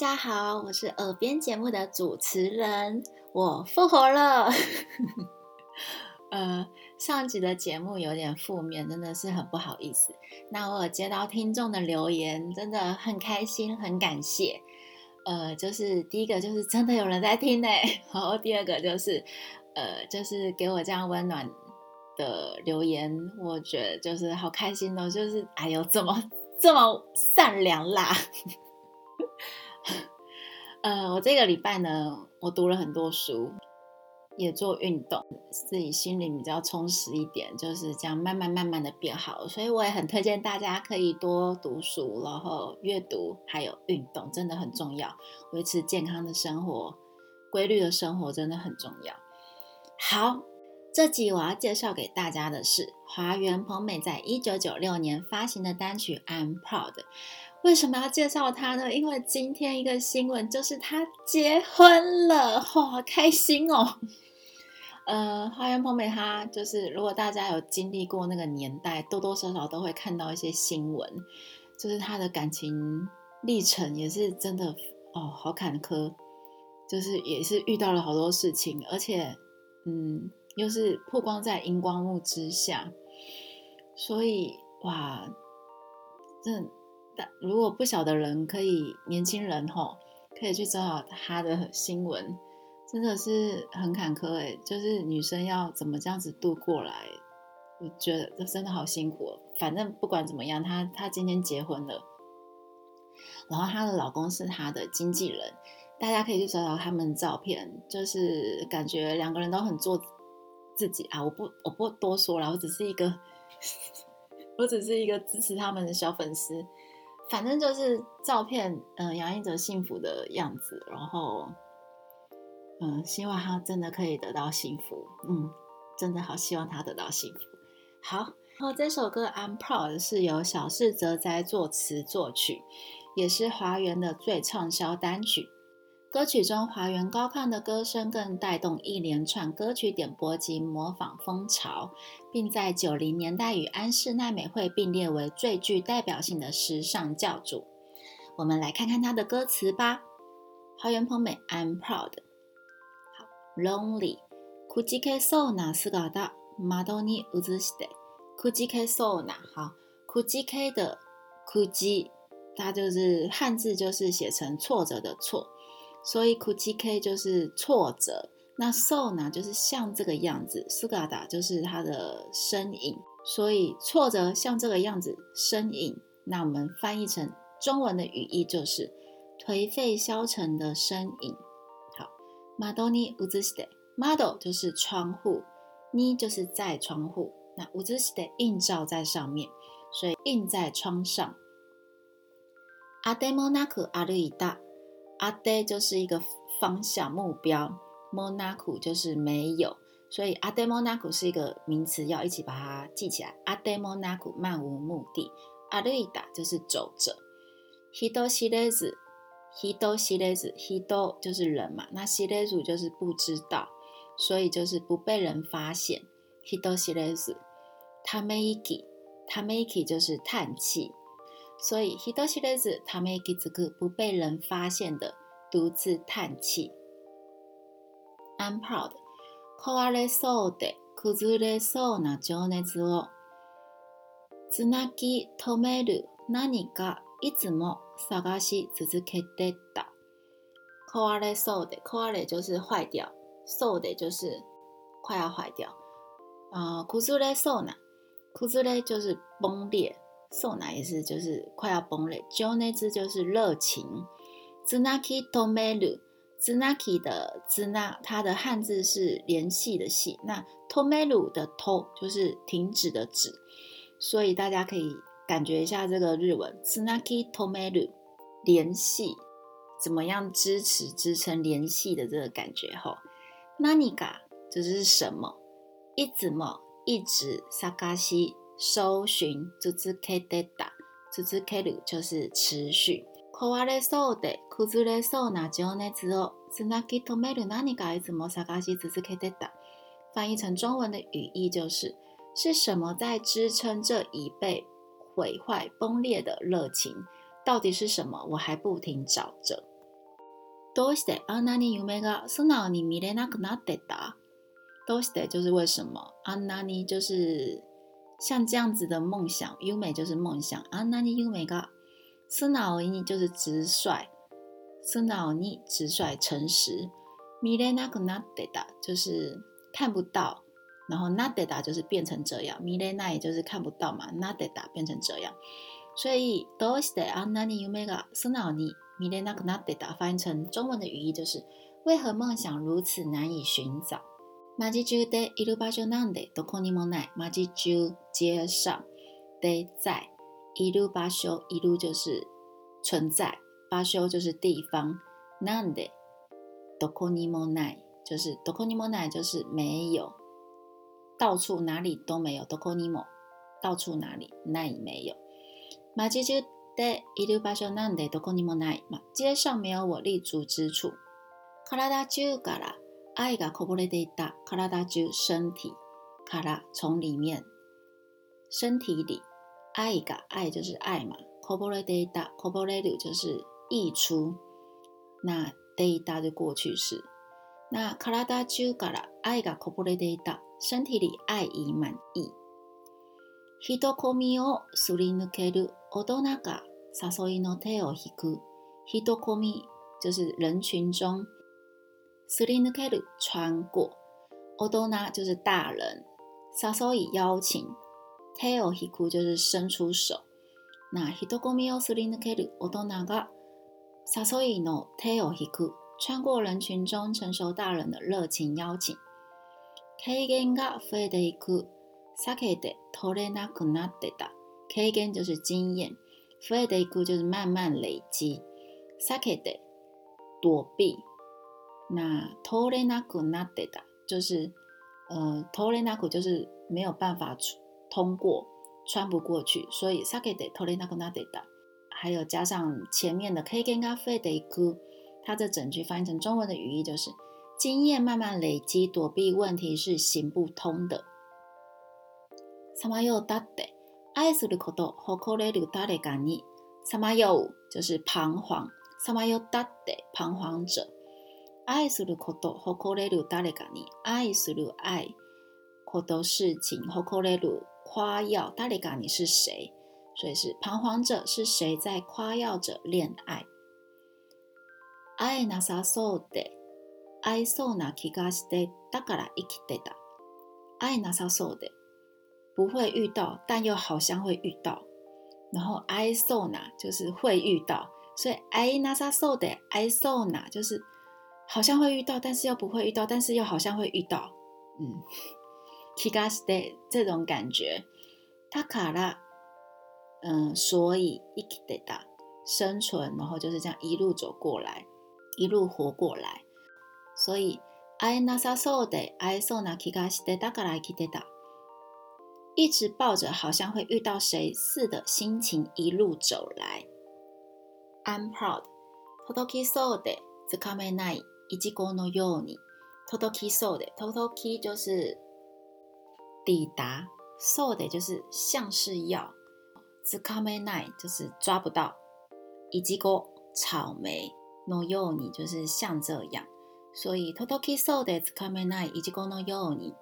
大家好，我是耳边节目的主持人，我复活了。呃，上集的节目有点负面，真的是很不好意思。那我接到听众的留言，真的很开心，很感谢。呃，就是第一个就是真的有人在听呢，然后第二个就是呃就是给我这样温暖的留言，我觉得就是好开心哦，就是哎呦怎么这么善良啦？呃，我这个礼拜呢，我读了很多书，也做运动，自己心里比较充实一点，就是这样慢慢慢慢的变好。所以我也很推荐大家可以多读书，然后阅读还有运动真的很重要，维持健康的生活，规律的生活真的很重要。好。这集我要介绍给大家的是华原朋美在一九九六年发行的单曲《I'm Proud》。为什么要介绍他呢？因为今天一个新闻就是他结婚了，哇，好开心哦！呃，花园朋美他就是，如果大家有经历过那个年代，多多少少都会看到一些新闻，就是他的感情历程也是真的哦，好坎坷，就是也是遇到了好多事情，而且，嗯。又是曝光在荧光幕之下，所以哇，真，但如果不晓得人，可以年轻人吼，可以去找找他的新闻，真的是很坎坷诶。就是女生要怎么这样子度过来，我觉得这真的好辛苦。反正不管怎么样，她她今天结婚了，然后她的老公是她的经纪人，大家可以去找找他们照片，就是感觉两个人都很做。自己啊，我不，我不多说了，我只是一个，我只是一个支持他们的小粉丝。反正就是照片，嗯，洋溢着幸福的样子，然后，嗯，希望他真的可以得到幸福，嗯，真的好希望他得到幸福。好，然后这首歌《I'm Proud》是由小室哲哉作词作曲，也是华源的最畅销单曲。歌曲中，华原高亢的歌声更带动一连串歌曲点播及模仿风潮，并在九零年代与安室奈美惠并列为最具代表性的时尚教主。我们来看看他的歌词吧。华原朋美，I'm proud。好，Lonely。Kuji k so na sugada madoni u z u e Kuji k so na，好，Kuji k 的 Kuji，它就是汉字，就是写成挫折的挫。所以，kuki k 就是挫折，那 sou 呢就是像这个样子，sugada 就是它的身影。所以，挫折像这个样子，身影，那我们翻译成中文的语义就是颓废消沉的身影。好，madoni uzuste，madon 就是窗户，ni 就是在窗户，那 uzuste 映照在上面，所以映在窗上。ade mo naku aruida。阿呆就是一个方向目标，莫那苦就是没有，所以阿呆莫那苦是一个名词，要一起把它记起来。阿呆莫那苦漫无目的，阿瑞达就是走者，希多希雷子，希多希雷子，希多就是人嘛，那希雷子就是不知道，所以就是不被人发现。希多希雷子，タメイキ，タメイキ就是叹气。所以，他每天只做不被人发现的独自叹气。I'm proud。壊れそうで崩れそうな情熱をつなぎ止める何かいつも探し続けてた。壊れそうで壊れ就是坏掉，そうで就是快要坏掉。あ、崩れそうな崩れ就是崩裂。受难也是，就是快要崩了。就那只就是热情。s n a k i t o m a u z s n a k i 的 s n a 它的汉字是联系的系。那 t o m e t u 的 to 就是停止的止。所以大家可以感觉一下这个日文 s n a k i t o m e t u 联系怎么样支持支撑联系的这个感觉吼。nani ga 就是什么？一直么一直 s a g a s i 搜寻“ずっと期待だ”，“ずっと”就是持续。“こそうで、苦れそうな今日を、すなきと見る、何にいつもさし、ずっと期翻译成中文的语义就是：“是什么在支撑这一被毁坏崩裂的热情？到底是什么？我还不停找着。”“どうして、あんなに夢が、すなわち未なくなってだ？”“どうして”就是为什么，“あんなに”就是。像这样子的梦想，优美就是梦想啊。那尼优美噶，森瑙尼就是直率，森瑙尼直率诚实。米雷纳克纳德达就是看不到，然后纳德达就是变成这样。米雷纳也就是看不到嘛，纳德达变成这样。所以，多西得安那尼优美噶森瑙尼米雷纳克纳德达翻译成中文的语义就是：为何梦想如此难以寻找？马吉鸠的一鲁巴修南的どこにもない。马吉鸠街上，的在一鲁巴修，一路就是存在，巴修就是地方。南的どこにもない，就是どこにもない，就是没有，到处哪里都没有。どこにも到处哪里那也没有。马吉鸠的一鲁巴修南的どこにもない。街上没有我立足之处。卡拉达ジュ啦。爱がこぼれてた、体中身体、から从里面、身体里、爱が爱就是爱嘛，こぼれてた、こぼれる就是溢出，那でた就过去式，那からから、爱がこぼれてた、身体里爱满溢。人混みをすり抜ける大人が、誘いの手を引く、人混み就是人群中。スリヌケル、穿过。オドナ就是大人。サソイ邀请。手を引く就是伸出手。那人をスリヌケルオドナがサソイの手を引く，穿过人群中成熟大人的热情邀请。経験が増えていく。避けで取れなくなった。経験就是经验，増えていく就是慢慢累积。避けで躲避。那 tore n a g u n a e 就是，呃，tore n a u 就是没有办法通过，穿不过去，所以 sakete tore nagunade 还有加上前面的 kegenafu deku，它这整句翻译成中文的语义就是经验慢慢累积，躲避问题是行不通的。samayo dade，aisu no k o t o h k o e i dade ga ni，samayo 就是彷徨，samayo dade 彷徨者。爱すること誇れる誰かにニ、爱する爱、こと事情、ほこれる夸耀、ダレガニ是谁？所以是彷徨者是谁在夸耀着恋爱？爱纳サそうで、爱寿ナキガステ、だから一期でだ、爱纳サそうで、不会遇到，但又好像会遇到。然后爱寿ナ就是会遇到，所以爱纳サそうで、爱寿ナ就是。好像会遇到，但是又不会遇到，但是又好像会遇到，嗯 k i k a s t a y 这种感觉，他卡了，嗯，所以 i k i d t a 生存，然后就是这样一路走过来，一路活过来，所以 ainasa sode aisona k i k a s t a y daka la i k i d t a 一直抱着好像会遇到谁似的心情一路走来，I'm proud todoki sode to come at night。一粒果のように、totoki so de totoki 就是抵达，so de 就是像是要，zukame na 就是抓不到，一粒果草莓 no yo ni 就是像这样，所以 totoki so de zukame na 一粒果の yo ni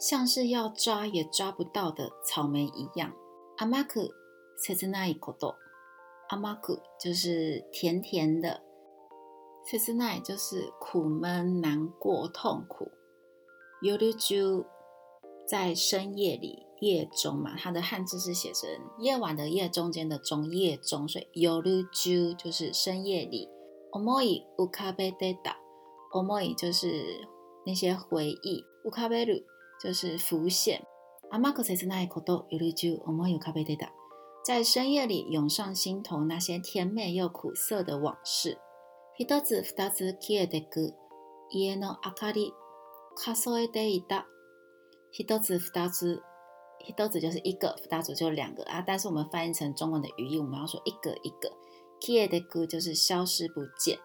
像是要抓也抓不到的草莓一样。amaku sizenai koto，amaku 就是甜甜的。i s 此之奈就是苦闷、难过、痛苦。yoruju 在深夜里夜中嘛，它的汉字是写成夜晚的夜中间的中夜中，所以 yoruju 就是深夜里。omoi ukabe de da omoi 就是那些回忆，ukabe ru 就是浮现。amakosu 此之奈 koto yoruju omoi ukabe de da 在深夜里涌上心头那些甜美又苦涩的往事。一つ二つ消えてく家の明かり数えていた一つ二つ一つ就是一个，二つ就是两个啊。但是我们翻译成中文的语义，我们要说一个一个。消えてく就是消失不见。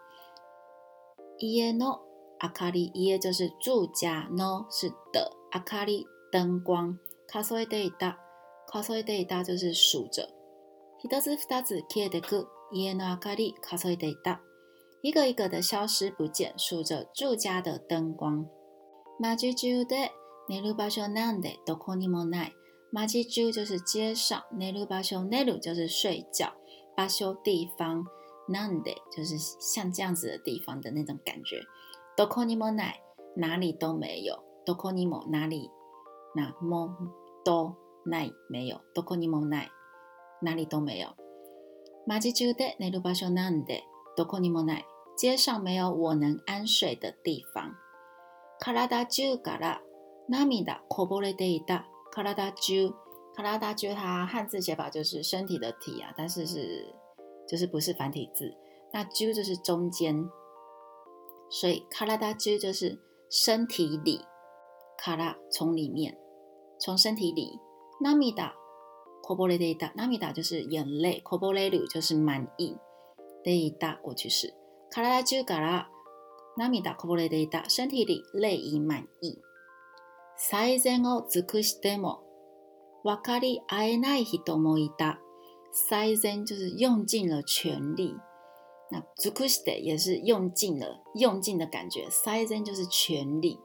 家の明かり，家就是住家の是的，明かり灯光。数えていた，数えていた就是数着。一つ二つ消えてく家の明かり数えていた。一个一个的消失不见，数着住家的灯光。马吉朱的，那鲁巴修南的，都可尼莫奈。马吉朱就是街上，那鲁巴修那鲁就是睡觉，巴修地方，南的，就是像这样子的地方的那种感觉。都可尼莫奈，哪里都没有。都可尼莫哪里，那么多奈没有。都可尼莫奈，哪里都没有。马吉朱的，那鲁巴修南的，都可尼莫奈。街上没有我能安睡的地方。カラダジュから、涙こぼれでいた。カラダジュ、カラダジ它汉字写法就是身体的体啊，但是是就是不是繁体字？那ジ就是中间，所以カラダジ就是身体里，卡拉从里面，从身体里。涙こぼれでいた。涙就是眼泪，こぼれる就是满意，でいた过去式。体中から涙こぼれていた身体里泪已満意最善を尽くしても分かり合えない人もいた。最善就是用尽了全力。那尽くして也是用尽了，用尽的感觉。最善就是全力。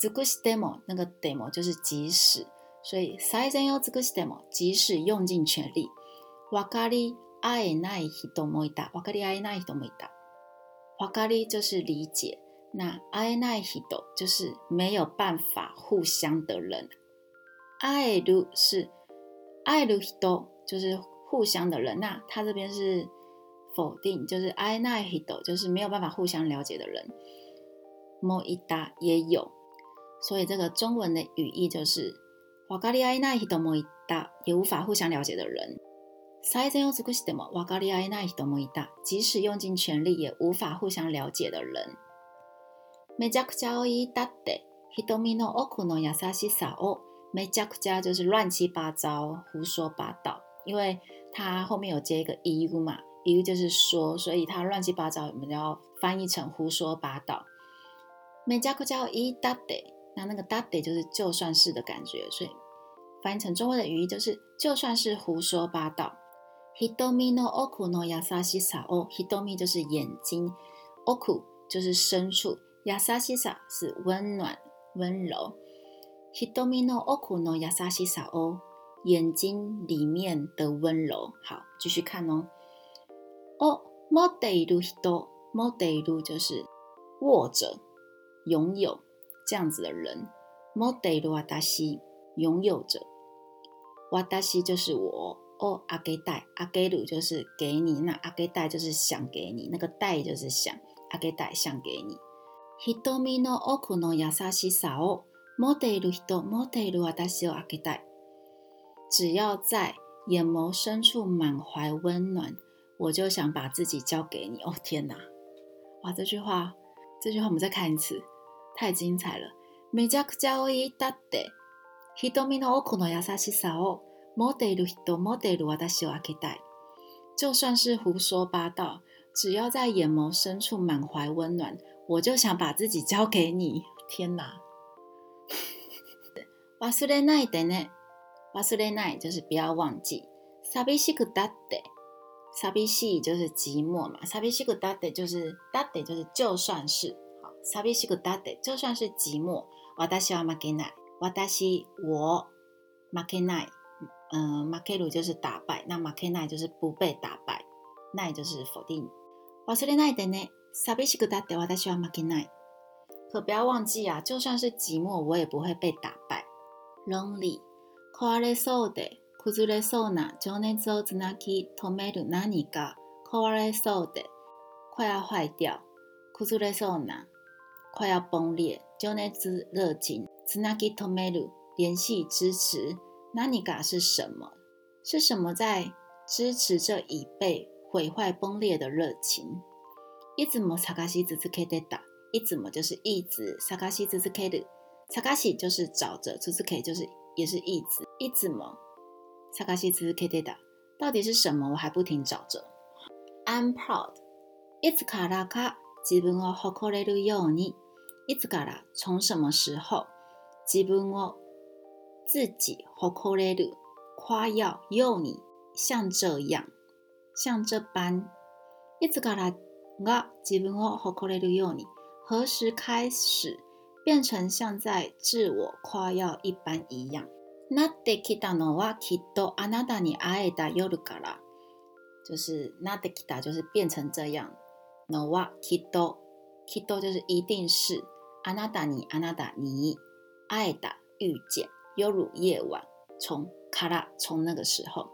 尽くしても那个 demo 就是即使，所以最善を尽くしても即使用尽全力。分かり合えない人もいた。分かり合えない人もいた。花咖喱就是理解，那爱奈希多就是没有办法互相的人，爱鲁是爱鲁希多就是互相的人，那他这边是否定，就是爱奈希多就是没有办法互相了解的人，莫伊达也有，所以这个中文的语义就是花咖喱爱奈希多莫伊达也无法互相了解的人。さえでもくしても分かりえない人もいた。即使用尽全力也无法互相了解的人。メジャクジャオイダデヒトミノオの優しさを、めちゃくちゃ就是乱七八糟、胡说八道，因为它后面有接一个イウ嘛，イウ就是说，所以它乱七八糟，我们要翻译成胡说八道。メジャクジャいイダデ，那那个ダデ就是就算是的感觉，所以翻译成中文的语义就是就算是胡说八道。Hidomino okuno yasasisa 哦 h i d o m i 就是眼睛，oku 就是深处，yasasisa 是温暖温柔。Hidomino okuno yasasisa 哦，眼睛里面的温柔。好，继续看哦。o moderu hidom, moderu 就是握着拥有这样子的人。Moderu wasashi 拥有着，wasashi 就是我。哦，阿给带阿给鲁就是给你，那阿给带就是想给你，那个带就是想阿给带想给你。只要在眼眸深处满怀温暖，我就想把自己交给你。哦，天哪，哇！这句话，这句话我们再看一次，太精彩了。Model 都 Model 我都就算是胡说八道，只要在眼眸深处满怀温暖，我就想把自己交给你。天哪！忘れないでね。忘れない就是不要忘记。寂しくだって寂しい就是寂寞嘛。寂しくだって就是だって就是就算是好。寂しくだって就算是寂寞。私は負けない。私は我負けない。嗯 m a k e 就是打败，那 makina 就是不被打败，奈就是否定。可不要忘记啊，就算是寂寞，我也不会被打败。Lonely，枯れそうで、崩れそうな、情熱をつなぎ止める何か、枯れそうで、快要坏掉、崩れそうな、快要崩裂、情熱熱情、つなぎ止める、联系支持。那尼嘎是什么？是什么在支持这已被毁坏崩裂的热情？一直么萨卡西兹兹克德打，一直么就是一直萨卡西兹兹克的，萨卡西就是找着，兹兹克就是也是一直一直么萨卡西兹兹克德打，到底是什么？我还不停找着。I'm proud。伊兹卡拉卡，自分を好くれるように，伊兹卡拉从什么时候，自分を。自己好可怜的，夸耀诱你，像这样，像这般，一直から我自分を誇れるように，何时开始变成像在自我夸耀一般一样？ら，就是ってきた，就是变成这样。きっと，きっと就是一定是なたにあなたに会えた遇见。犹如夜晚，从卡拉，从那个时候，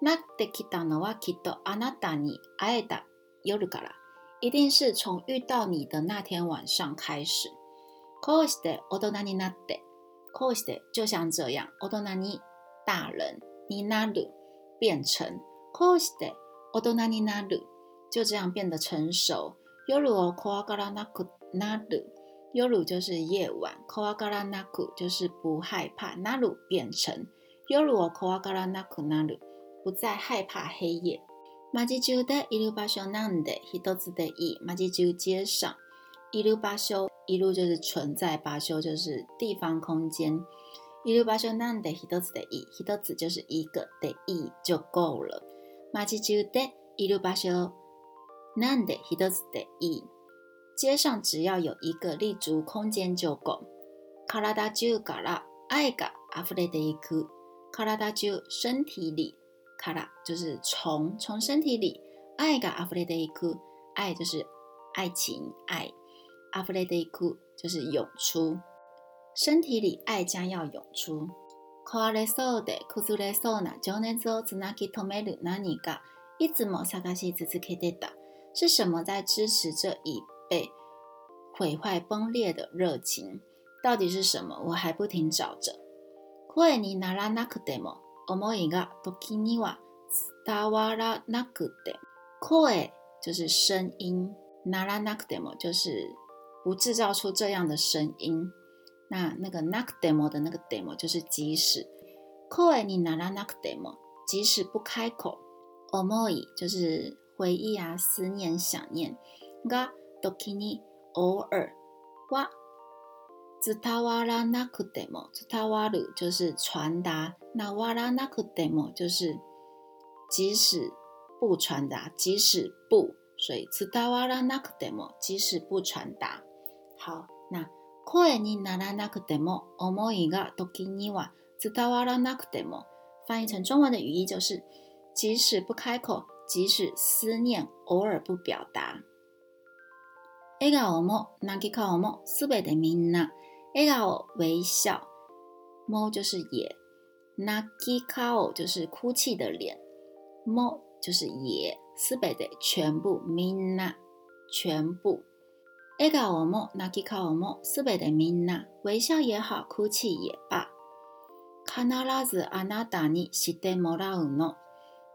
那得到的我，得到安娜达尼，爱达，犹如卡拉，一定是从遇到你的那天晚上开始。cause de odonani nate，cause de 就像这样，odonani 大人，naru 变成 cause de odonani naru，就这样变得成熟，犹如我 coarara naku naru。Yoru 就是夜晚，kowagaranaku 就是不害怕，纳鲁变成 Yoru o kowagaranaku 不再害怕黑夜。马吉吉 u 的伊鲁巴修南的，一朵子的伊，马吉吉 u 街上，一路巴修，一路就是存在，巴修就是地方空间，一路巴修南的，一朵子的伊，一朵子就是一个的伊就够了。马吉吉 u 的伊鲁巴修南的，一朵子的伊。街上只要有一个立足空间就够。体中から爱が溢れていく。体中身体里、から就是从从身体里爱が溢れていく。爱就是爱情，爱。溢れていく就是涌出，身体里爱将要涌出。壊れれそそううで崩なな情熱をつぎ止める何か、いつも探し続けてた？是什么在支持这一？被毁坏、崩裂的热情到底是什么？我还不停找着。思い時には伝わらなくて、就是声音，就是不制造出这样的声音。那那个ナクデモ的那个 demo 就是即使。即使不开口，思い就是回忆啊，思念、想念。が時には、偶爾、は、伝わらなくても、伝わる就是传达那わらなくても就是即使不傳達，即使不，所以伝わらなくても即使不傳達。好，那声にならなくても、思いが時には伝わらなくても，翻譯成中文的語意就是即使不開口，即使思念偶尔不表達。笑顔も泣き顔もすべてみんな笑顔微笑も就是也泣き顔就是哭泣的脸も就是也すべて全部みんな全部笑顔も泣き顔もすべてみんな微笑也好哭泣也罢必ずあなたに知ってもらうの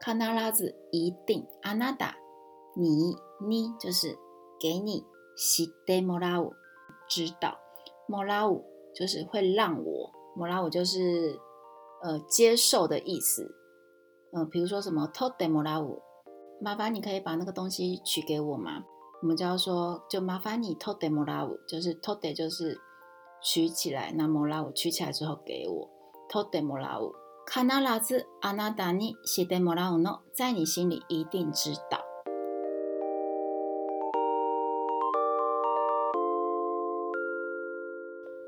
必ず一定あなた你你就是给你。西德莫拉乌知道，莫拉乌就是会让我，莫拉乌就是呃接受的意思。呃，比如说什么偷德莫拉乌，麻烦你可以把那个东西取给我吗？我们就要说，就麻烦你偷德莫拉乌，就是偷德就是取起来，那莫拉乌取起来之后给我。偷德莫拉乌，卡纳拉兹阿纳达尼西德莫拉乌诺，在你心里一定知道。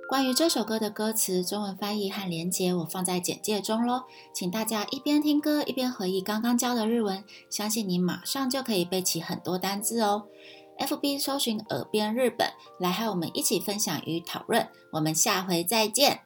关于这首歌的歌词、中文翻译和连接，我放在简介中喽。请大家一边听歌一边回忆刚刚教的日文，相信你马上就可以背起很多单字哦。FB 搜寻“耳边日本”，来和我们一起分享与讨论。我们下回再见。